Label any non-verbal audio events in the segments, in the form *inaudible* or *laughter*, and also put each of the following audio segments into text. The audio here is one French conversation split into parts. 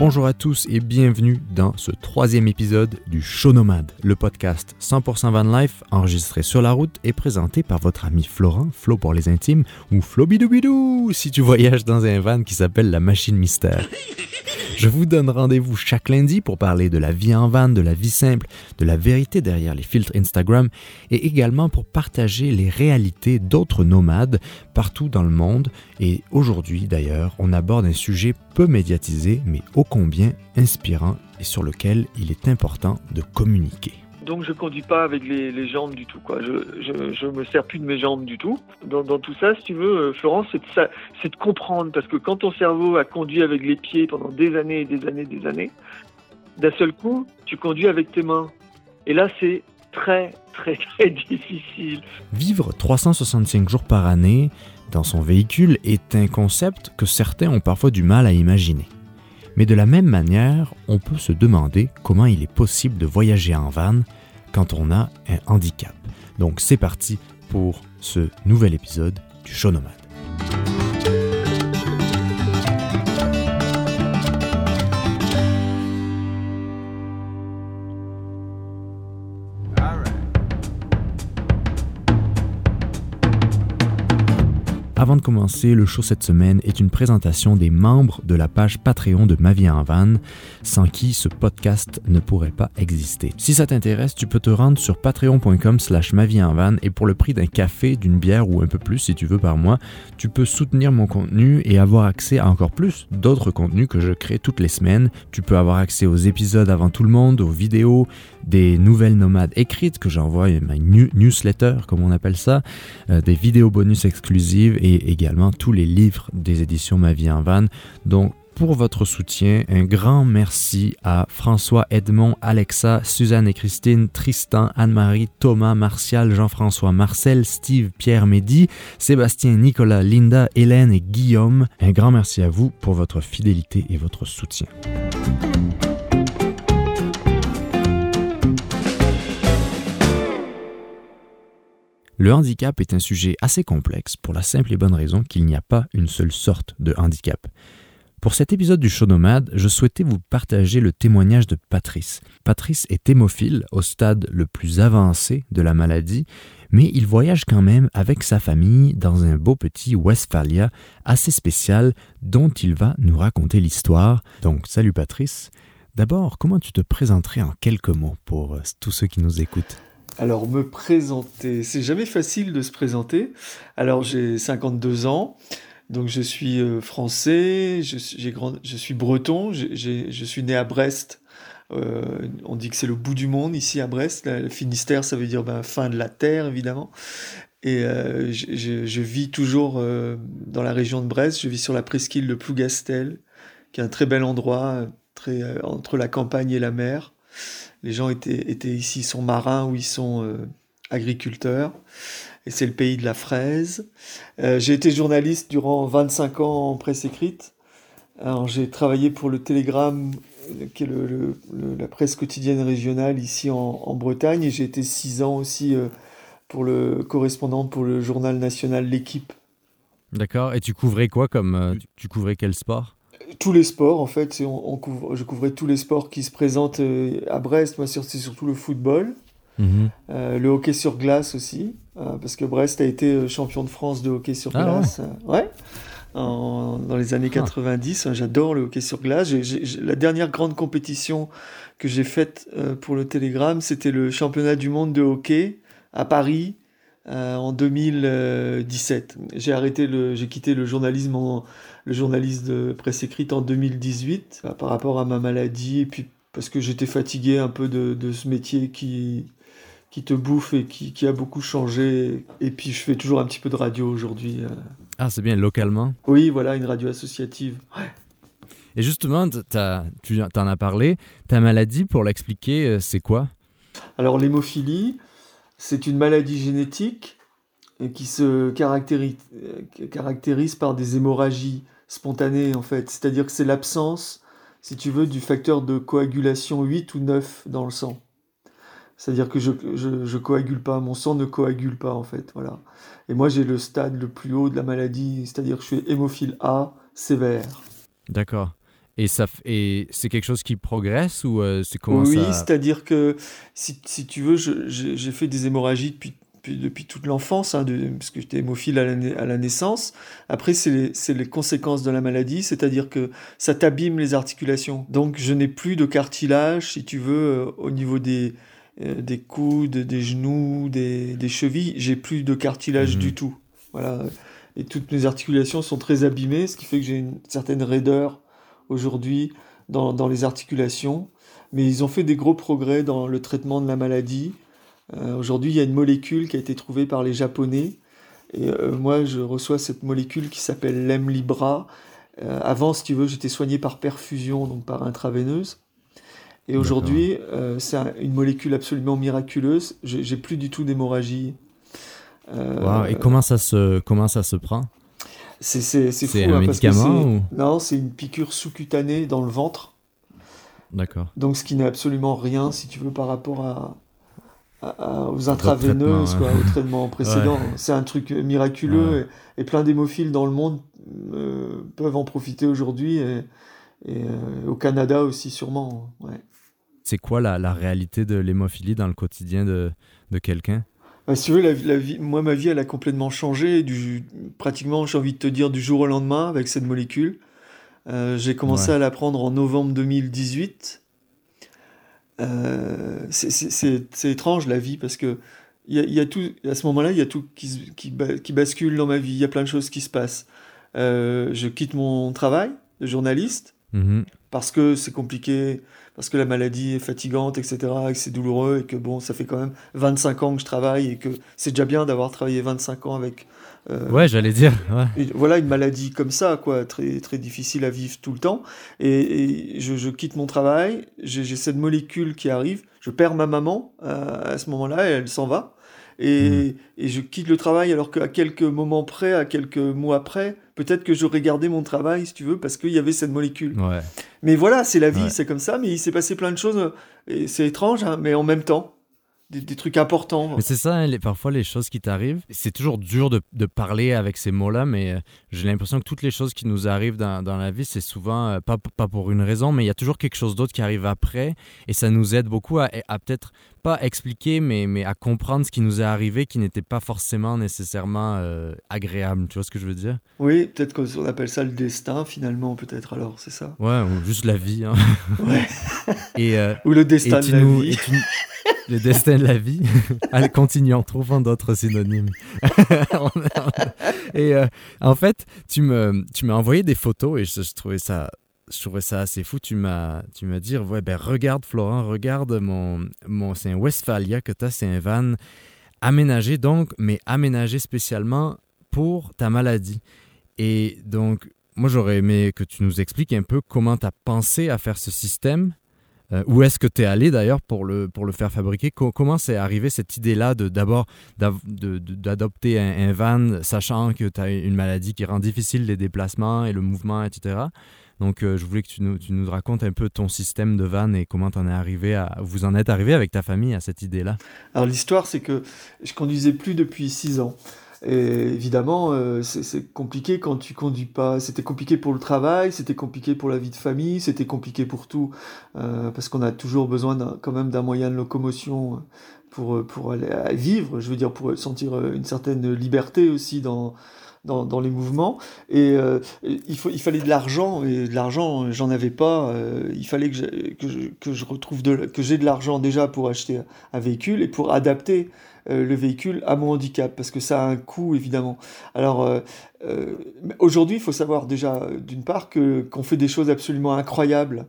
Bonjour à tous et bienvenue dans ce troisième épisode du Show Nomade, le podcast 100% Van Life enregistré sur la route et présenté par votre ami Florent, Flo pour les intimes, ou Flo Bidou si tu voyages dans un van qui s'appelle la machine mystère. *laughs* Je vous donne rendez-vous chaque lundi pour parler de la vie en van, de la vie simple, de la vérité derrière les filtres Instagram et également pour partager les réalités d'autres nomades partout dans le monde. Et aujourd'hui d'ailleurs, on aborde un sujet peu médiatisé mais ô combien inspirant et sur lequel il est important de communiquer donc je conduis pas avec les, jambes du tout. Quoi. Je, je, me sers plus de mes jambes du tout. Dans, tout ça, si tu veux, euh, Florence, c'est de comprendre. Parce que quand ton cerveau a conduit avec les pieds pendant des années et des années et des années, d'un seul coup, tu conduis avec tes mains. Et là, c'est très, très, *laughs* très difficile. Vivre 365 jours par année dans son véhicule est un concept que certains ont parfois du mal à imaginer. Mais de la même manière, on peut se demander comment il est possible de voyager en van quand on a un handicap. Donc c'est parti pour ce nouvel épisode du Show Nomade. Avant de commencer, le show cette semaine est une présentation des membres de la page Patreon de Ma vie en van, sans qui ce podcast ne pourrait pas exister. Si ça t'intéresse, tu peux te rendre sur patreon.com slash ma vie en van et pour le prix d'un café, d'une bière ou un peu plus si tu veux par mois, tu peux soutenir mon contenu et avoir accès à encore plus d'autres contenus que je crée toutes les semaines. Tu peux avoir accès aux épisodes avant tout le monde, aux vidéos, des nouvelles nomades écrites que j'envoie, ma newsletter comme on appelle ça, euh, des vidéos bonus exclusives et également tous les livres des éditions Ma vie en van. Donc, pour votre soutien, un grand merci à François, Edmond, Alexa, Suzanne et Christine, Tristan, Anne-Marie, Thomas, Martial, Jean-François, Marcel, Steve, Pierre, Mehdi, Sébastien, Nicolas, Linda, Hélène et Guillaume. Un grand merci à vous pour votre fidélité et votre soutien. Le handicap est un sujet assez complexe pour la simple et bonne raison qu'il n'y a pas une seule sorte de handicap. Pour cet épisode du Show Nomade, je souhaitais vous partager le témoignage de Patrice. Patrice est hémophile au stade le plus avancé de la maladie, mais il voyage quand même avec sa famille dans un beau petit Westphalia assez spécial dont il va nous raconter l'histoire. Donc salut Patrice. D'abord, comment tu te présenterais en quelques mots pour euh, tous ceux qui nous écoutent? Alors, me présenter, c'est jamais facile de se présenter. Alors, j'ai 52 ans, donc je suis euh, français, je, suis breton, je suis né à Brest. Euh, on dit que c'est le bout du monde ici à Brest. Le Finistère, ça veut dire ben, fin de la terre, évidemment. Et euh, je, vis toujours dans la région de Brest. Je vis sur la presqu'île de Plougastel, qui est un très bel endroit, très, entre la campagne et la mer. Les gens étaient, étaient ici, sont marins ou ils sont euh, agriculteurs. Et c'est le pays de la fraise. Euh, j'ai été journaliste durant 25 ans en presse écrite. Alors j'ai travaillé pour le Télégramme, qui est le, la presse quotidienne régionale ici en, Bretagne, et j'ai été 6 ans aussi euh, pour le correspondant pour le journal national L'équipe. D'accord. Et tu couvrais quoi comme tu couvrais quel sport? Tous les sports, en fait, on, couvre, je couvrais tous les sports qui se présentent euh, à Brest. Moi, c'est surtout le football, mhm. euh, le hockey sur glace aussi, euh, parce que Brest a été champion de France de hockey sur ah glace. Ouais. dans les années 90, ah. j'adore le hockey sur glace. la dernière grande compétition que j'ai faite pour le Télégramme, c'était le championnat du monde de hockey à Paris en 2017. J'ai arrêté le, j'ai quitté le journalisme en le journaliste de presse écrite en 2018 euh, par rapport à ma maladie et puis parce que j'étais fatigué un peu de, ce métier qui, qui te bouffe et qui, qui, a beaucoup changé. Et puis je fais toujours un petit peu de radio aujourd'hui. Euh. Ah, c'est bien, localement? Oui, voilà, une radio associative. Et justement, as, tu en as parlé, ta maladie, pour l'expliquer, euh, c'est quoi? Alors l'hémophilie, c'est une maladie génétique qui se caractérise, caractérise par des hémorragies spontanées en fait. C'est-à-dire que c'est l'absence, si tu veux, du facteur de coagulation 8 ou 9 dans le sang. C'est-à-dire que je, je, coagule pas, mon sang ne coagule pas en fait, voilà. Et moi j'ai le stade le plus haut de la maladie, c'est-à-dire que je suis hémophile A sévère. D'accord. Et, ça, et c'est quelque chose qui progresse ou c'est comment oui, ça Oui, c'est-à-dire que si, si, tu veux, j'ai fait des hémorragies depuis depuis, toute l'enfance, hein, parce que j'étais hémophile à la, à la, naissance. Après, c'est les, les, conséquences de la maladie, c'est-à-dire que ça t'abîme les articulations. Donc, je n'ai plus de cartilage, si tu veux, euh, au niveau des, euh, des coudes, des genoux, des, des chevilles. J'ai plus de cartilage du mhm. tout. Voilà. Et toutes mes articulations sont très abîmées, ce qui fait que j'ai une certaine raideur aujourd'hui dans, dans les articulations. Mais ils ont fait des gros progrès dans le traitement de la maladie. Euh, aujourd'hui, il y a une molécule qui a été trouvée par les Japonais. Et euh, moi, je reçois cette molécule qui s'appelle l'Emlibra. Euh, avant, si tu veux, j'étais soigné par perfusion, donc par intraveineuse. Et aujourd'hui, c'est une molécule absolument miraculeuse. J'ai plus du tout d'hémorragie. Et comment ça se, comment ça se prend? C'est fou. un hein, médicament ou... Non, c'est une piqûre sous-cutanée dans le ventre. D'accord. Donc, ce qui n'est absolument rien, si tu veux, par rapport à, aux intraveineuses, quoi, au traitement *laughs* précédent. C'est un truc miraculeux et, plein d'hémophiles dans le monde euh, peuvent en profiter aujourd'hui et, euh, au Canada aussi sûrement. Ouais. C'est quoi la, la, réalité de l'hémophilie dans le quotidien de, de quelqu'un? Bah, Si tu veux, la, la, vie, moi ma vie elle a complètement changé, du, pratiquement j'ai envie de te dire du jour au lendemain avec cette molécule. Euh, j'ai commencé à la prendre en novembre 2018 euh, c'est étrange la vie parce que y, a, tout, à ce moment-là, il y a tout qui, qui, qui, bascule dans ma vie. Il y a plein de choses qui se passent. Euh, je quitte mon travail de journaliste mm-hmm. parce que c'est compliqué, parce que la maladie est fatigante, etc., et que c'est douloureux, et que bon, ça fait quand même 25 ans que je travaille, et que c'est déjà bien d'avoir travaillé 25 ans avec euh, ouais, j'allais dire. voilà une maladie comme ça, quoi, très, très difficile à vivre tout le temps. Et, je, quitte mon travail, j'ai cette molécule qui arrive, je perds ma maman euh, à ce moment-là, et elle s'en va. Et, hmm. et, je quitte le travail alors qu'à quelques moments près, à quelques mois près, peut-être que j'aurais gardé mon travail, si tu veux, parce qu'il y avait cette molécule. Mais voilà, c'est la vie, c'est comme ça, mais il s'est passé plein de choses, et c'est étrange, hein, mais en même temps des, trucs importants. Mais c'est ça, hein, parfois les choses qui t'arrivent, c'est toujours dur de, de, parler avec ces mots-là, mais euh, j'ai l'impression que toutes les choses qui nous arrivent dans, dans la vie, c'est souvent euh, pas, pas pour une raison, mais il y a toujours quelque chose d'autre qui arrive après, et ça nous aide beaucoup à, à peut-être pas expliquer, mais, mais à comprendre ce qui nous est arrivé qui n'était pas forcément nécessairement euh, agréable. Tu vois ce que je veux dire? Oui, peut-être qu'on appelle ça le destin finalement, peut-être alors, c'est ça? Ouais, ou juste la vie. Hein. Ouais. *laughs* et, ou le destin de la vie le destin de la vie. Allez, continuons, trouvant d'autres synonymes. *laughs* et euh, en fait, tu me, tu m'as envoyé des photos et je, trouvais ça je trouvais ça assez fou. Tu m'as, tu dit, ouais, ben regarde Florent, regarde mon, mon c'est un Westphalia que tu as, c'est un van aménagé donc, mais aménagé spécialement pour ta maladie. Et donc, moi j'aurais aimé que tu nous expliques un peu comment tu as pensé à faire ce système euh, où est-ce que tu es allé d'ailleurs pour le, pour le faire fabriquer Comment c'est arrivé cette idée-là d'abord d'adopter un, van, sachant que tu as une maladie qui rend difficile les déplacements et le mouvement, etc. Donc, euh, je voulais que tu nous, racontes un peu ton système de van et comment en es arrivé à, vous en êtes arrivé avec ta famille à cette idée-là. Alors, l'histoire, c'est que je conduisais plus depuis six ans. Et évidemment, euh, c'est compliqué quand tu conduis pas. C'était compliqué pour le travail, c'était compliqué pour la vie de famille, c'était compliqué pour tout, euh, parce qu'on a toujours besoin quand même d'un moyen de locomotion pour, pour aller vivre, je veux dire, pour sentir une certaine liberté aussi dans, dans, les mouvements. Et euh, il, fallait de l'argent, et de l'argent, j'en avais pas. Euh, il fallait que que je, retrouve que j'ai de l'argent déjà pour acheter un véhicule et pour adapter euh, le véhicule à mon handicap, parce que ça a un coût évidemment. Alors aujourd'hui, il faut savoir déjà d'une part que qu'on fait des choses absolument incroyables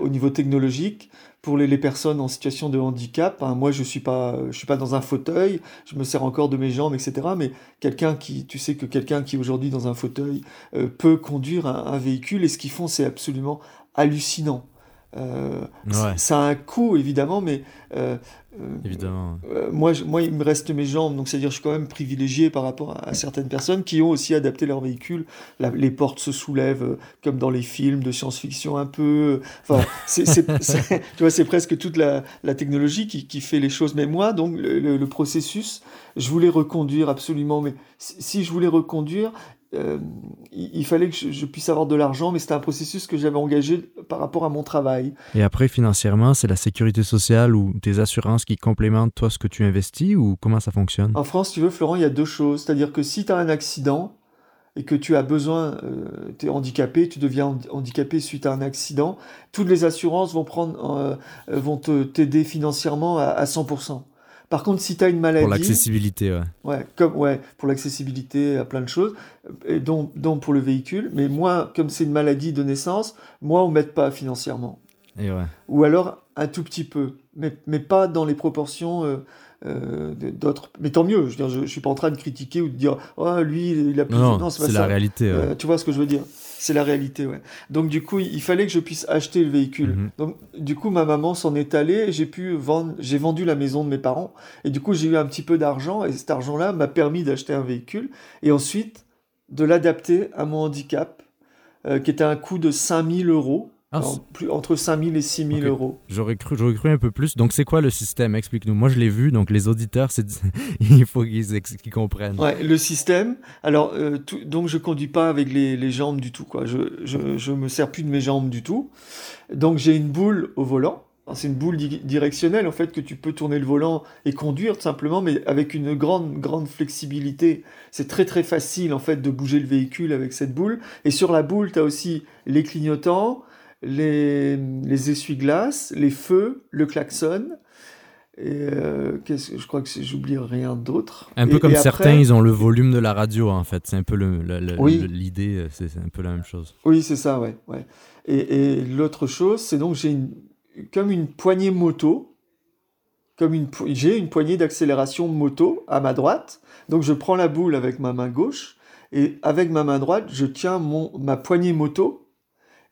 au niveau technologique pour les, personnes en situation de handicap. Hein, moi, je suis pas, je suis pas dans un fauteuil, je me sers encore de mes jambes, etc. Mais quelqu'un qui, tu sais que quelqu'un qui aujourd'hui dans un fauteuil peut conduire un, un véhicule et ce qu'ils font, c'est absolument hallucinant. Euh, Ça a un coût évidemment, mais euh, euh, Évidemment. Euh, moi, moi, il me reste mes jambes, donc c'est-à-dire je suis quand même privilégié par rapport à, certaines personnes qui ont aussi adapté leur véhicule. les portes se soulèvent comme dans les films de science-fiction un peu. Enfin, *laughs* c'est, tu vois, c'est presque toute la, la technologie qui, qui, fait les choses. Mais moi, donc le, le, processus, je voulais reconduire absolument. Mais si je voulais reconduire, euh, il, fallait que je, puisse avoir de l'argent, mais c'était un processus que j'avais engagé par rapport à mon travail. Et après, financièrement, c'est la sécurité sociale ou tes assurances qui complémentent toi ce que tu investis ou comment ça fonctionne? En France, tu veux, Florent, il y a deux choses. C'est-à-dire que si tu as un accident et que tu as besoin, euh, tu es handicapé, tu deviens handicapé suite à un accident, toutes les assurances vont, prendre, euh, vont t'aider financièrement à, à 100%. Par contre, si tu as une maladie. Pour l'accessibilité, ouais. Ouais, comme, ouais, pour l'accessibilité à plein de choses, et dont, pour le véhicule. Mais moi, comme c'est une maladie de naissance, moi, on ne m'aide pas financièrement. Et ouais. Ou alors un tout petit peu, mais, mais pas dans les proportions. Euh, euh, d'autres. Mais tant mieux, je ne suis pas en train de critiquer ou de dire oh, lui, il a plus. Non, non c'est la réalité. Euh, tu vois ce que je veux dire? C'est la réalité, ouais. Donc, du coup, il fallait que je puisse acheter le véhicule. Mhm. Donc, du coup, ma maman s'en est allée et j'ai pu vendre. J'ai vendu la maison de mes parents et du coup, j'ai eu un petit peu d'argent et cet argent-là m'a permis d'acheter un véhicule et ensuite de l'adapter à mon handicap euh, qui était un coût de 5000 euros ah, plus, entre 5 000 et 6 000 euros. J'aurais cru, j'aurais cru un peu plus. Donc, c'est quoi le système? Explique-nous. Moi, je l'ai vu, donc les auditeurs, *laughs* il faut qu'ils comprennent. Ouais, le système. Alors, euh, donc, je conduis pas avec les, les, jambes du tout. Quoi. Je, je, je me sers plus de mes jambes du tout. Donc, j'ai une boule au volant. C'est une boule directionnelle en fait que tu peux tourner le volant et conduire tout simplement, mais avec une grande grande flexibilité. C'est très très facile en fait de bouger le véhicule avec cette boule. Et sur la boule, tu as aussi les clignotants, les, les essuie-glaces, les feux, le klaxon. Et euh, je crois que j'oublie rien d'autre. Un peu comme certains, ils ont le volume de la radio en fait. C'est un peu l'idée, c'est un peu la même chose. Oui, c'est ça, ouais. ouais. Et, l'autre chose, c'est donc j'ai comme une poignée moto, comme une j'ai une poignée d'accélération moto à ma droite. Donc je prends la boule avec ma main gauche et avec ma main droite, je tiens mon ma poignée moto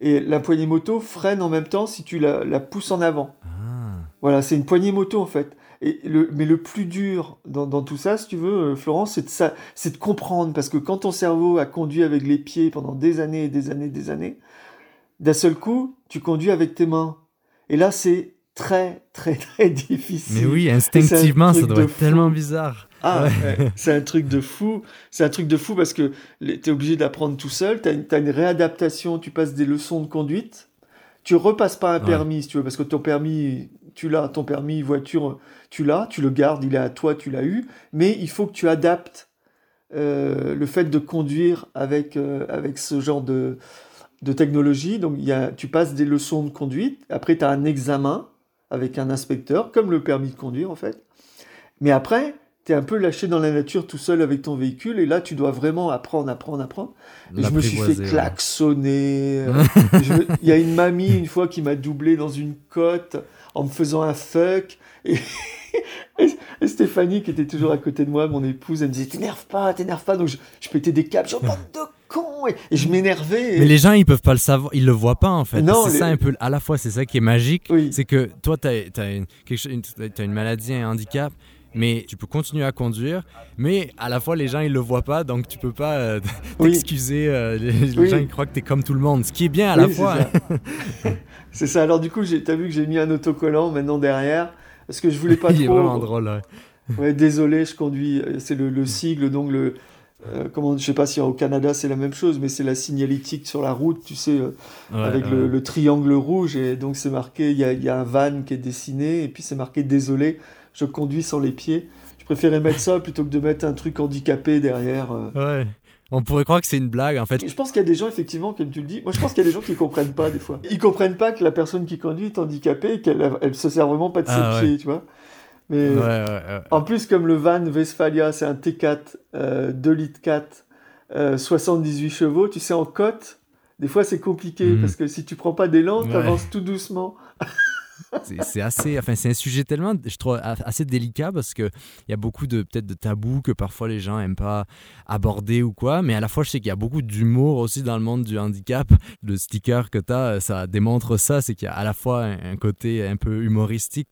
et la poignée moto freine en même temps si tu la, pousses en avant. Ah. Voilà, c'est une poignée moto en fait. Et le, mais le plus dur dans, tout ça, si tu veux, euh, Florence, c'est de, c'est de comprendre. Parce que quand ton cerveau a conduit avec les pieds pendant des années et des années et des années, d'un seul coup, tu conduis avec tes mains. Et là, c'est très, très, *laughs* très difficile. Mais oui, instinctivement, ça doit être tellement bizarre. Ah, c'est un truc de fou. C'est un truc de fou parce que tu es obligé d'apprendre tout seul. Tu as, une réadaptation, tu passes des leçons de conduite. Tu repasses pas un permis, si tu veux, parce que ton permis, tu l'as, ton permis voiture, tu l'as, tu le gardes, il est à toi, tu l'as eu. Mais il faut que tu adaptes euh, le fait de conduire avec, euh, avec ce genre de, de technologie. Donc, y a, tu passes des leçons de conduite. Après, tu as un examen avec un inspecteur, comme le permis de conduire, en fait. Mais après, tu es un peu lâché dans la nature tout seul avec ton véhicule et là tu dois vraiment apprendre, apprendre, apprendre. Et je me suis fait klaxonner. *laughs* Il y a une mamie une fois qui m'a doublé dans une côte en me faisant un fuck. *laughs* Et, Stéphanie qui était toujours à côté de moi, mon épouse, elle me disait t'énerve pas, t'énerve pas. Donc je, je pétais des câbles, je bande de con et, je m'énervais. Mais les gens ils peuvent pas le savoir, ils le voient pas en fait. C'est ça un peu, à la fois c'est ça qui est magique, c'est que toi tu as, une, une maladie, un handicap mais tu peux continuer à conduire, mais à la fois les gens ils le voient pas, donc tu peux pas euh, *laughs* t'excuser. Euh, les, gens ils croient que tu es comme tout le monde, ce qui est bien à la fois. *laughs* C'est ça. Alors du coup, tu as vu que j'ai mis un autocollant maintenant derrière, parce que je voulais pas trop. *laughs* Il est vraiment drôle. Ouais. désolé, je conduis. C'est le, sigle, donc le. Euh, comment, je sais pas si au Canada c'est la même chose, mais c'est la signalétique sur la route, tu sais, avec le, triangle rouge, et donc c'est marqué, il y a, un van qui est dessiné, et puis c'est marqué désolé je conduis sans les pieds. Je préférais mettre ça plutôt que de mettre un truc handicapé derrière. Euh. Ouais. On pourrait croire que c'est une blague en fait. Je pense qu'il y a des gens effectivement, comme tu le dis, moi je pense qu'il y a des gens qui comprennent pas des fois. Ils comprennent pas que la personne qui conduit est handicapée et qu'elle elle se sert vraiment pas de ses ah, pieds, tu vois. Mais en plus comme le van Westphalia, c'est un T4 euh, 2 litres 4 euh, 78 chevaux, tu sais en côte, des fois c'est compliqué mhm. parce que si tu prends pas d'élan, tu avances tout doucement. C'est assez, enfin, c'est un sujet tellement, je trouve, assez délicat parce qu'il y a beaucoup de, peut-être de tabous que parfois les gens aiment pas aborder ou quoi, mais à la fois, je sais qu'il y a beaucoup d'humour aussi dans le monde du handicap. Le sticker que tu as, ça démontre ça, c'est qu'il y a à la fois un, côté un peu humoristique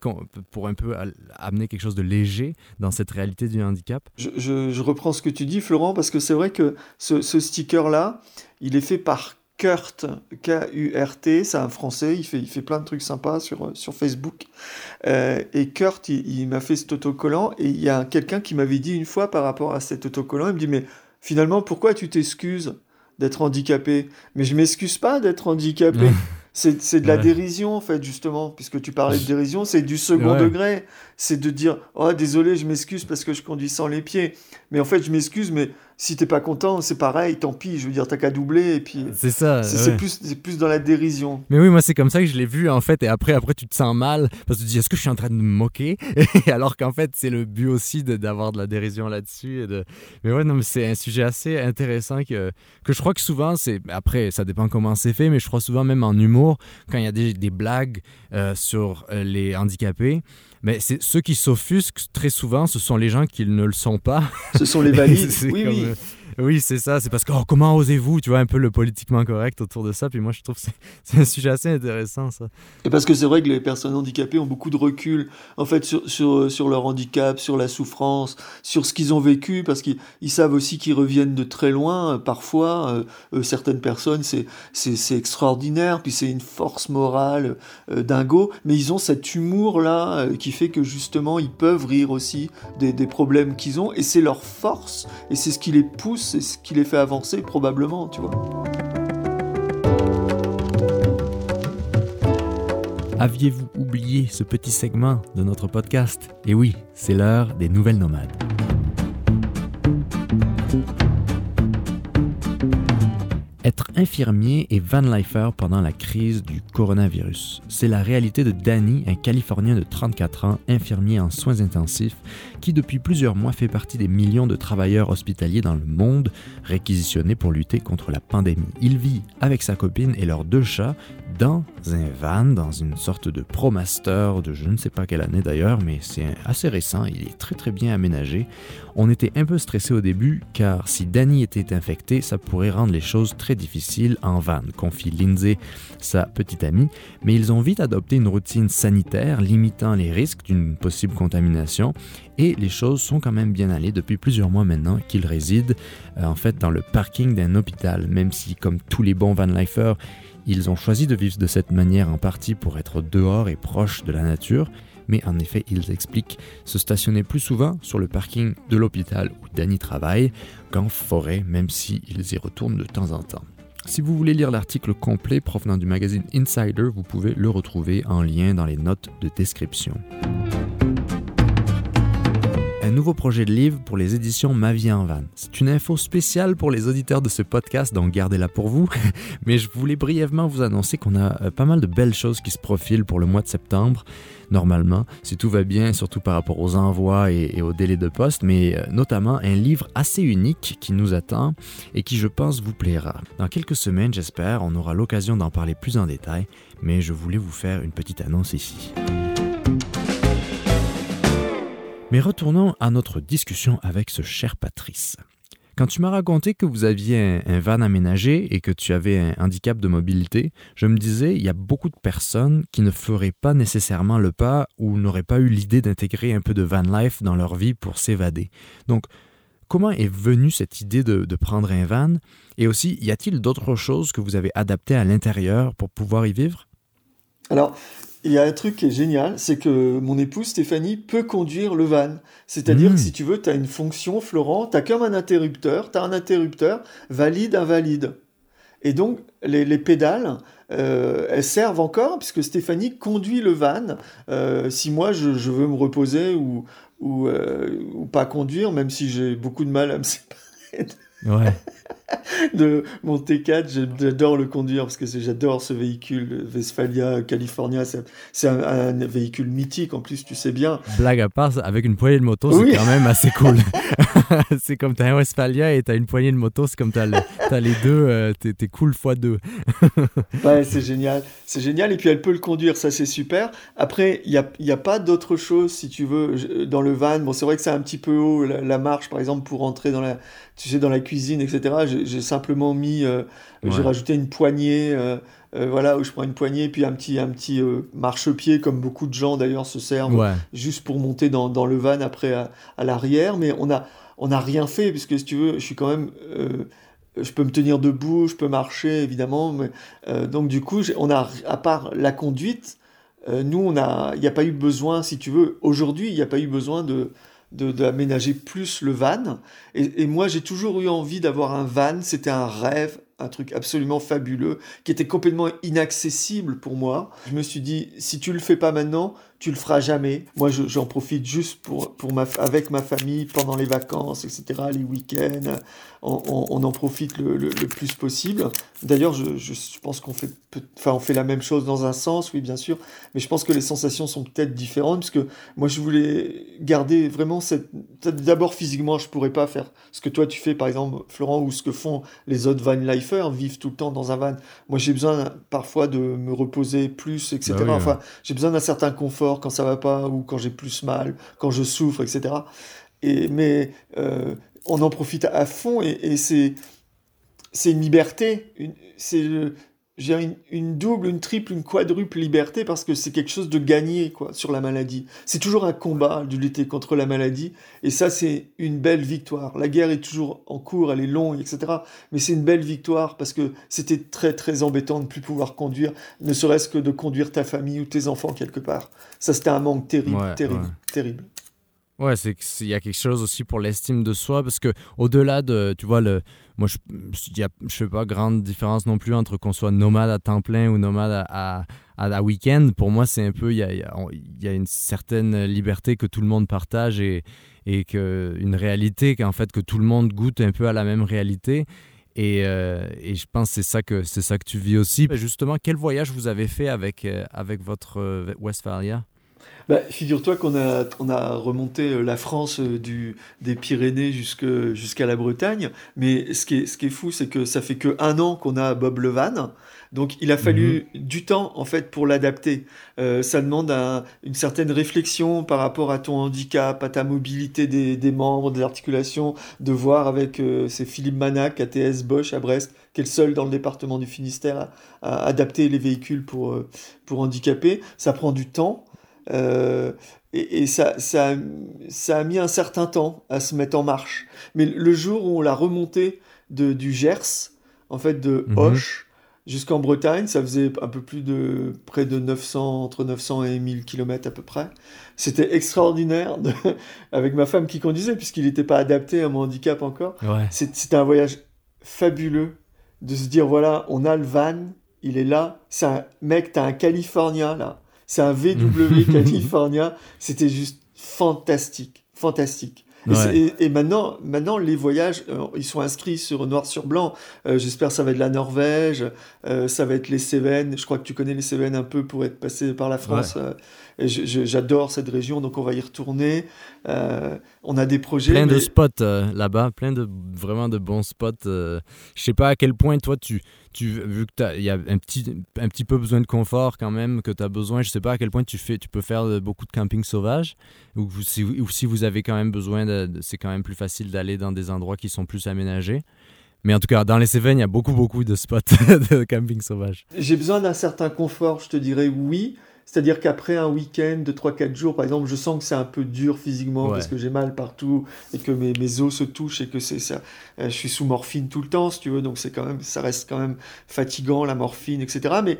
pour un peu amener quelque chose de léger dans cette réalité du handicap. Je, reprends ce que tu dis, Florent, parce que c'est vrai que ce, ce sticker-là, il est fait par Kurt, K-U-R-T, c'est un français, il fait, il fait plein de trucs sympas sur, sur Facebook. Euh, et Kurt, il, m'a fait cet autocollant, et il y a quelqu'un qui m'avait dit une fois par rapport à cet autocollant, il me dit, mais finalement, pourquoi tu t'excuses d'être handicapé? Mais je m'excuse pas d'être handicapé. C'est de la dérision, en fait, justement, puisque tu parlais de dérision, c'est du second degré. C'est de dire, oh, désolé, je m'excuse parce que je conduis sans les pieds. Mais en fait, je m'excuse, mais si t'es pas content, c'est pareil, tant pis. Je veux dire, t'as qu'à doubler et puis. C'est ça. C'est plus, plus dans la dérision. Mais oui, moi c'est comme ça que je l'ai vu en fait. Et après, après tu te sens mal parce que tu te dis est-ce que je suis en train de me moquer? *laughs* Alors qu'en fait, c'est le but aussi d'avoir de, la dérision là-dessus. De... Mais ouais, non, mais c'est un sujet assez intéressant que, que je crois que souvent, c'est. Après, ça dépend comment c'est fait, mais je crois souvent même en humour, quand il y a des, des blagues euh, sur euh, les handicapés mais c'est ceux qui s'offusquent très souvent, ce sont les gens qui ne le sont pas. Ce sont les valides. *laughs* oui, oui. Euh, oui, c'est ça. C'est parce que oh, comment osez-vous, tu vois, un peu le politiquement correct autour de ça. Puis moi, je trouve que c'est *laughs* un sujet assez intéressant, ça. Et parce que c'est vrai que les personnes handicapées ont beaucoup de recul, en fait, sur, sur, sur leur handicap, sur la souffrance, sur ce qu'ils ont vécu, parce qu'ils savent aussi qu'ils reviennent de très loin. Parfois, euh, euh, certaines personnes, c'est extraordinaire, puis c'est une force morale euh, dingo, mais ils ont cet humour-là qui fait que justement, ils peuvent rire aussi des, des problèmes qu'ils ont, et c'est leur force, et c'est ce qui les pousse c'est ce qui les fait avancer probablement, tu vois. Aviez-vous oublié ce petit segment de notre podcast? Et oui, c'est l'heure des nouvelles nomades. Être infirmier et van lifer pendant la crise du coronavirus. C'est la réalité de Danny, un Californien de 34 ans, infirmier en soins intensifs, qui depuis plusieurs mois fait partie des millions de travailleurs hospitaliers dans le monde réquisitionnés pour lutter contre la pandémie. Il vit avec sa copine et leurs deux chats dans un van, dans une sorte de ProMaster de je ne sais pas quelle année d'ailleurs, mais c'est assez récent, il est très très bien aménagé. On était un peu stressé au début car si Danny était infecté, ça pourrait rendre les choses très difficiles en van, confie Lindsay, sa petite amie, mais ils ont vite adopté une routine sanitaire limitant les risques d'une possible contamination. Et les choses sont quand même bien allées depuis plusieurs mois maintenant qu'ils résident euh, en fait dans le parking d'un hôpital, même si comme tous les bons van lifers, ils ont choisi de vivre de cette manière en partie pour être dehors et proche de la nature, mais en effet, ils expliquent se stationner plus souvent sur le parking de l'hôpital où Danny travaille qu'en forêt, même s'ils y retournent de temps en temps. Si vous voulez lire l'article complet provenant du magazine Insider, vous pouvez le retrouver en lien dans les notes de description un nouveau projet de livre pour les éditions Ma vie en van. C'est une info spéciale pour les auditeurs de ce podcast, donc gardez-la pour vous. *laughs* Mais je voulais brièvement vous annoncer qu'on a euh, pas mal de belles choses qui se profilent pour le mois de septembre, normalement, si tout va bien, surtout par rapport aux envois et, et aux délais de poste, mais euh, notamment un livre assez unique qui nous attend et qui, je pense, vous plaira. Dans quelques semaines, j'espère, on aura l'occasion d'en parler plus en détail, mais je voulais vous faire une petite annonce ici. Mais retournons à notre discussion avec ce cher Patrice. Quand tu m'as raconté que vous aviez un, van aménagé et que tu avais un handicap de mobilité, je me disais, il y a beaucoup de personnes qui ne feraient pas nécessairement le pas ou n'auraient pas eu l'idée d'intégrer un peu de van life dans leur vie pour s'évader. Donc, comment est venue cette idée de, de prendre un van? Et aussi, y a-t-il d'autres choses que vous avez adaptées à l'intérieur pour pouvoir y vivre? Alors, il y a un truc qui est génial, c'est que mon épouse Stéphanie peut conduire le van. C'est-à-dire que mmh. si tu veux, tu as une fonction, Florent, tu as comme un interrupteur, tu as un interrupteur valide, invalide. Et donc, les, pédales, euh, elles servent encore, puisque Stéphanie conduit le van. Euh, si moi, je, veux me reposer ou, ou, euh, ou, pas conduire, même si j'ai beaucoup de mal à me *laughs* séparer Ouais. *laughs* de mon T4, j'adore le conduire parce que j'adore ce véhicule Westphalia California. C'est un, véhicule mythique en plus, tu sais bien. Blague à part, avec une poignée de moto, c'est quand même assez cool. *laughs* *laughs* c'est comme t'as un Westphalia et t'as une poignée de moto, c'est comme t'as as les deux, euh, t'es cool fois deux. ouais, c'est génial. C'est génial. Et puis elle peut le conduire, ça c'est super. Après, il n'y a, y a pas d'autre chose si tu veux dans le van. Bon, c'est vrai que c'est un petit peu haut la, marche par exemple pour entrer dans la, tu sais, dans la cuisine, etc j'ai simplement mis, euh, j'ai rajouté une poignée, euh, euh, voilà, où je prends une poignée, puis un petit, un petit marchepied, comme beaucoup de gens d'ailleurs se servent, juste pour monter dans, dans, le van après à, l'arrière. Mais on n'a on a rien fait, puisque si tu veux, je suis quand même je peux me tenir debout, je peux marcher évidemment, mais donc du coup, on a à part la conduite, nous on a, il n'y a pas eu besoin, si tu veux, aujourd'hui, il n'y a pas eu besoin de d'aménager plus le van. Et, et moi, j'ai toujours eu envie d'avoir un van. C'était un rêve, un truc absolument fabuleux, qui était complètement inaccessible pour moi. Je me suis dit, si tu le fais pas maintenant, tu le feras jamais. Moi, j'en profite juste pour, pour ma, avec ma famille pendant les vacances, etc., les week-ends. On, on, en profite le, le, plus possible. D'ailleurs, je, je, pense qu'on fait, enfin, on fait la même chose dans un sens, oui, bien sûr, mais je pense que les sensations sont peut-être différentes, parce que moi, je voulais garder vraiment cette. D'abord, physiquement, je pourrais pas faire ce que toi tu fais, par exemple, Florent, ou ce que font les autres van lifers, vivent tout le temps dans un van. Moi, j'ai besoin parfois de me reposer plus, etc. Bah enfin, j'ai besoin d'un certain confort quand ça va pas ou quand j'ai plus mal, quand je souffre, etc. Et, mais euh, on en profite à fond et, c'est c'est une liberté, c'est j'ai une, une, double, une triple, une quadruple liberté parce que c'est quelque chose de gagné quoi sur la maladie. C'est toujours un combat de lutter contre la maladie et ça c'est une belle victoire. La guerre est toujours en cours, elle est longue, etc. Mais c'est une belle victoire parce que c'était très très embêtant de ne plus pouvoir conduire, ne serait-ce que de conduire ta famille ou tes enfants quelque part. Ça c'était un manque terrible, terrible, terrible. Ouais, c'est qu'il y a quelque chose aussi pour l'estime de soi parce que au-delà de, tu vois, le, moi je ne fais pas grande différence non plus entre qu'on soit nomade à temps plein ou nomade à, à, à week-end. Pour moi, c'est un peu, il y a, y a, une certaine liberté que tout le monde partage et, et que, une réalité qu'en fait que tout le monde goûte un peu à la même réalité. Et, euh, et, je pense que c'est ça que c'est ça que tu vis aussi. Justement, quel voyage vous avez fait avec euh, avec votre euh, Westphalia? Bah, Figure-toi qu'on a, on a remonté euh, la France euh, du, des Pyrénées jusqu'à la Bretagne, mais ce qui est, ce qui est fou, c'est que ça fait que un an qu'on a Bob Levan, donc il a fallu mhm. du temps en fait pour l'adapter. Euh, ça demande une certaine réflexion par rapport à ton handicap, à ta mobilité des, des membres, des articulations, de voir avec c'est Philippe Manac, ATS Bosch à Brest, qui est le seul dans le département du Finistère à, adapter les véhicules pour, pour handicapés. Ça prend du temps. Euh, et, ça, ça, ça, a mis un certain temps à se mettre en marche. Mais le jour où on l'a remonté de, du Gers, en fait de mhm. Hoche, jusqu'en Bretagne, ça faisait un peu plus de près de 900, entre 900 et 1000 km à peu près. C'était extraordinaire de, *laughs* avec ma femme qui conduisait, puisqu'il n'était pas adapté à mon handicap encore. C'était un voyage fabuleux de se dire voilà, on a le van, il est là. C'est un mec, t'as un Californien là c'est un VW *laughs* California. C'était juste fantastique, fantastique. Et, maintenant, maintenant, les voyages, euh, ils sont inscrits sur noir sur blanc. Euh, j'espère que ça va être la Norvège, euh, ça va être les Cévennes. Je crois que tu connais les Cévennes un peu pour être passé par la France. J'adore cette région, donc on va y retourner. On a des projets. Plein de spots là-bas, plein de vraiment de bons spots. je sais pas à quel point toi tu tu, vu que il y a un petit, un petit peu besoin de confort quand même, que tu as besoin, je sais pas à quel point tu, fais, tu peux faire beaucoup de camping sauvage, ou si, ou si vous avez quand même besoin, c'est quand même plus facile d'aller dans des endroits qui sont plus aménagés. Mais en tout cas, dans les Cévennes, il y a beaucoup, beaucoup de spots *laughs* de camping sauvage. J'ai besoin d'un certain confort, je te dirais oui. C'est-à-dire qu'après un week-end de 3-4 jours, par exemple, je sens que c'est un peu dur physiquement parce que j'ai mal partout et que mes, mes, os se touchent et que c'est ça. Euh, je suis sous morphine tout le temps, si tu veux, donc c'est quand même, ça reste quand même fatigant, la morphine, etc. Mais,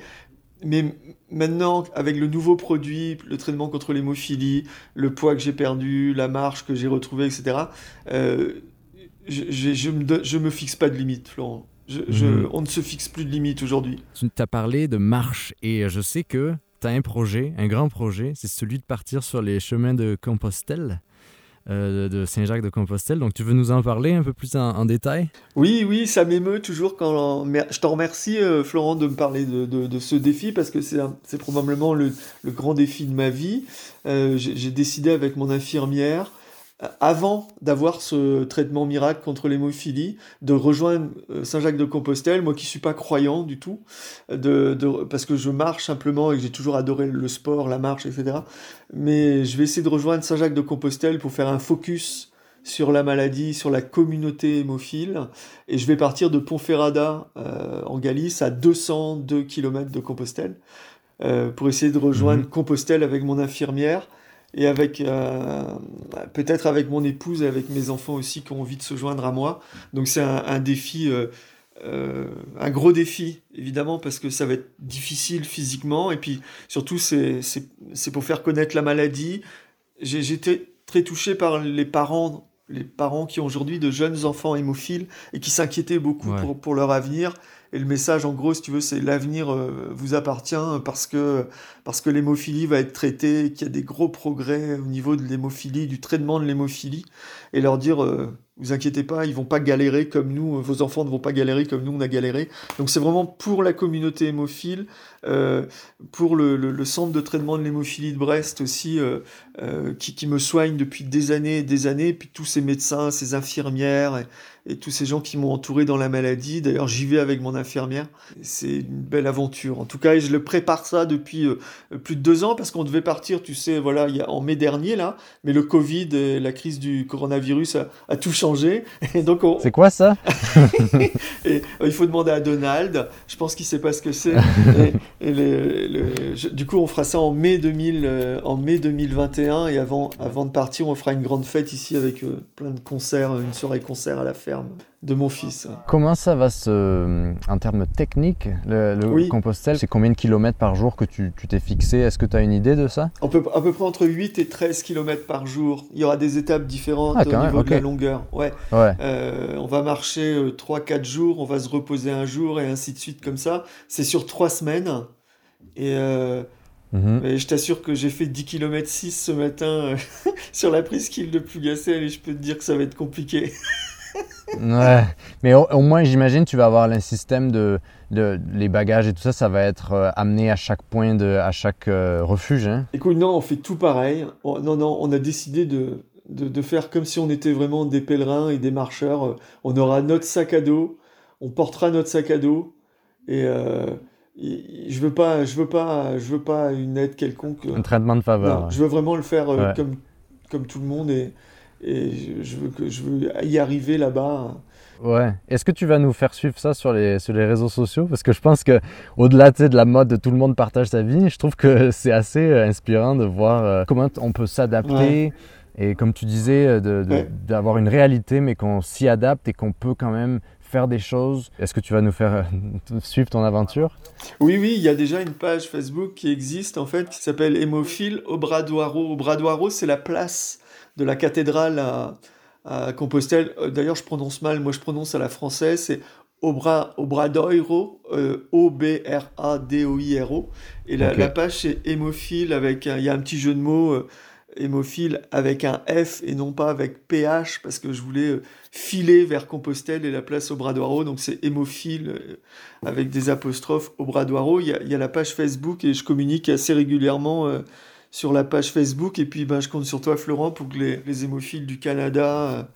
mais maintenant, avec le nouveau produit, le traitement contre l'hémophilie, le poids que j'ai perdu, la marche que j'ai retrouvée, etc., euh, je, je, je, me, je me fixe pas de limite, Florent. Je, mhm. on ne se fixe plus de limite aujourd'hui. Tu t'as parlé de marche et je sais que tu un projet, un grand projet, c'est celui de partir sur les chemins de Compostelle. Euh, de Saint-Jacques de Compostelle. Donc tu veux nous en parler un peu plus en, détail? Oui, oui, ça m'émeut toujours quand... Je t'en remercie euh, Florent de me parler de, ce défi parce que c'est probablement le, le, grand défi de ma vie. Euh, J'ai décidé avec mon infirmière avant d'avoir ce traitement miracle contre l'hémophilie, de rejoindre euh, Saint-Jacques-de-Compostelle, moi qui suis pas croyant du tout, de, parce que je marche simplement et que j'ai toujours adoré le sport, la marche, etc. Mais je vais essayer de rejoindre Saint-Jacques-de-Compostelle pour faire un focus sur la maladie, sur la communauté hémophile, et je vais partir de Ponferrada euh, en Galice à 202 km de Compostelle euh, pour essayer de rejoindre mmh. Compostelle avec mon infirmière et avec euh, peut-être avec mon épouse et avec mes enfants aussi qui ont envie de se joindre à moi. Donc c'est un, défi, euh, euh, un gros défi évidemment parce que ça va être difficile physiquement et puis surtout c'est pour faire connaître la maladie. J'étais très touché par les parents, les parents qui ont aujourd'hui de jeunes enfants hémophiles et qui s'inquiétaient beaucoup pour, pour, leur avenir. Et le message, en gros, si tu veux, c'est l'avenir euh, vous appartient parce que, parce que l'hémophilie va être traitée, qu'il y a des gros progrès au niveau de l'hémophilie, du traitement de l'hémophilie, et leur dire, euh, vous inquiétez pas, ils vont pas galérer comme nous, vos enfants ne vont pas galérer comme nous on a galéré. Donc c'est vraiment pour la communauté hémophile, euh, pour le, le, centre de traitement de l'hémophilie de Brest aussi, euh, euh, qui, qui, me soigne depuis des années et des années, puis tous ces médecins, ces infirmières et, tous ces gens qui m'ont entouré dans la maladie. D'ailleurs, j'y vais avec mon infirmière. C'est une belle aventure. En tout cas, je le prépare ça depuis euh, plus de deux ans parce qu'on devait partir, tu sais, voilà, il y a, en mai dernier là, mais le Covid, la crise du coronavirus a, tout Et donc, c'est quoi ça *laughs* Et euh, il faut demander à Donald. Je pense qu'il sait pas ce que c'est. et, du coup, on fera ça en mai 2000, euh, en mai 2021 et avant, avant de partir, on fera une grande fête ici avec plein de concerts, une soirée concert à la fête de mon fils. Comment ça va se, en termes techniques, le, le Compostelle C'est combien de kilomètres par jour que tu t'es fixé? Est-ce que tu as une idée de ça? À peu, à peu près entre 8 et 13 kilomètres par jour. Il y aura des étapes différentes ah, au niveau de la longueur. Ouais. Euh, on va marcher 3-4 euh, jours, on va se reposer un jour et ainsi de suite comme ça. C'est sur 3 semaines. Et... Euh, mhm. je t'assure que j'ai fait 10 km 6 ce matin *laughs* sur la presqu'île de Pugacel et je peux te dire que ça va être compliqué. *laughs* ouais, mais au, moins, j'imagine, tu vas avoir un système de, de, les bagages et tout ça, ça va être euh, amené à chaque point, de, à chaque euh, refuge. Hein? Écoute, non, on fait tout pareil. non, non, on a décidé de, de, de, faire comme si on était vraiment des pèlerins et des marcheurs. Euh, on aura notre sac à dos, on portera notre sac à dos et je veux pas, je veux pas, je veux pas une aide quelconque. Un traitement de faveur. Je veux vraiment le faire comme, comme tout le monde et et je, veux que je veux y arriver là-bas. Ouais. Est-ce que tu vas nous faire suivre ça sur les, sur les réseaux sociaux? Parce que je pense que au-delà de la mode de tout le monde partage sa vie, je trouve que *laughs* c'est assez euh, inspirant de voir euh, comment on peut s'adapter. Et comme tu disais, euh, d'avoir une réalité, mais qu'on s'y adapte et qu'on peut quand même faire des choses. Est-ce que tu vas nous faire *laughs* suivre ton aventure? Oui, oui, il y a déjà une page Facebook qui existe en fait, qui s'appelle Hémophile Obradoiro. Obradoiro, c'est la place de la cathédrale à, Compostelle. Euh, d'ailleurs, je prononce mal, moi je prononce à la française, c'est Obra, Obradoiro, euh, O-B-R-A-D-O-I-R-O. Et la, page, c'est hémophile, avec il y a un petit jeu de mots, euh, hémophile avec un F et non pas avec PH, parce que je voulais filer vers Compostelle et la place Obradoiro. Donc c'est hémophile avec des apostrophes Obradoiro. Il y, a, il y a la page Facebook et je communique assez régulièrement sur la page Facebook. Et puis, ben, je compte sur toi, Florent, pour que les, hémophiles du Canada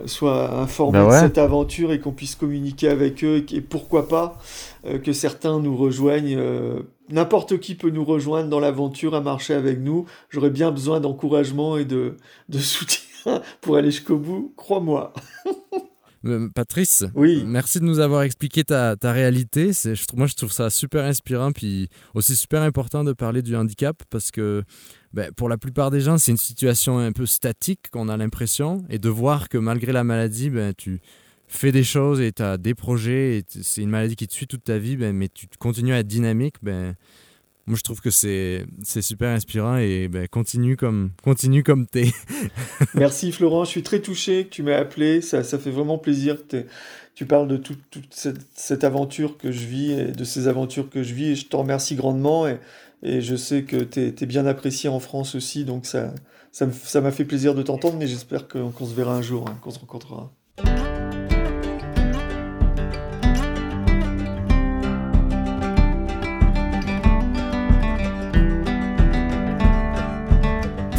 euh, soient informés ben de cette aventure et qu'on puisse communiquer avec eux. Et, pourquoi pas euh, que certains nous rejoignent. Euh, n'importe qui peut nous rejoindre dans l'aventure à marcher avec nous. J'aurais bien besoin d'encouragement et de, de soutien *laughs* pour aller jusqu'au bout, crois-moi. *laughs* Euh, Patrice, oui. merci de nous avoir expliqué ta, ta réalité. Je, moi, je trouve ça super inspirant, puis aussi super important de parler du handicap parce que ben, pour la plupart des gens, c'est une situation un peu statique qu'on a l'impression, et de voir que malgré la maladie, ben, tu fais des choses et tu as des projets, et c'est une maladie qui te suit toute ta vie, ben, mais tu continues à être dynamique, ben, moi je trouve que c'est super inspirant et ben, continue comme continue comme t'es. *laughs* Merci Florent, je suis très touché que tu m'aies appelé, ça, ça fait vraiment plaisir tu parles de toute, cette, cette, aventure que je vis et de ces aventures que je vis et je te remercie grandement et, et je sais que tu es, bien apprécié en France aussi donc ça ça m'a fait plaisir de t'entendre mais j'espère qu'on se verra un jour, hein, qu'on se rencontrera.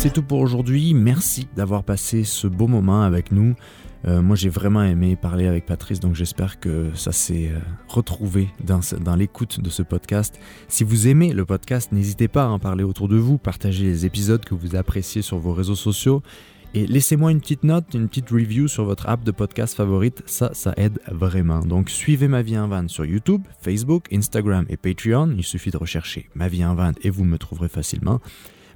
C'est tout pour aujourd'hui. Merci d'avoir passé ce beau moment avec nous. Euh, moi, j'ai vraiment aimé parler avec Patrice, donc j'espère que ça s'est euh, retrouvé dans, l'écoute de ce podcast. Si vous aimez le podcast, n'hésitez pas à en parler autour de vous, partagez les épisodes que vous appréciez sur vos réseaux sociaux et laissez-moi une petite note, une petite review sur votre app de podcast favorite, ça, ça aide vraiment. Donc suivez Ma Vie en Van sur YouTube, Facebook, Instagram et Patreon. Il suffit de rechercher Ma Vie en Van et vous me trouverez facilement.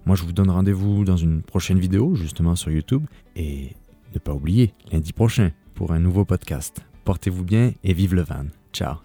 Moi, je vous donne rendez-vous dans une prochaine vidéo, justement sur YouTube. Et ne pas oublier, lundi prochain, pour un nouveau podcast. Portez-vous bien et vive le van. Ciao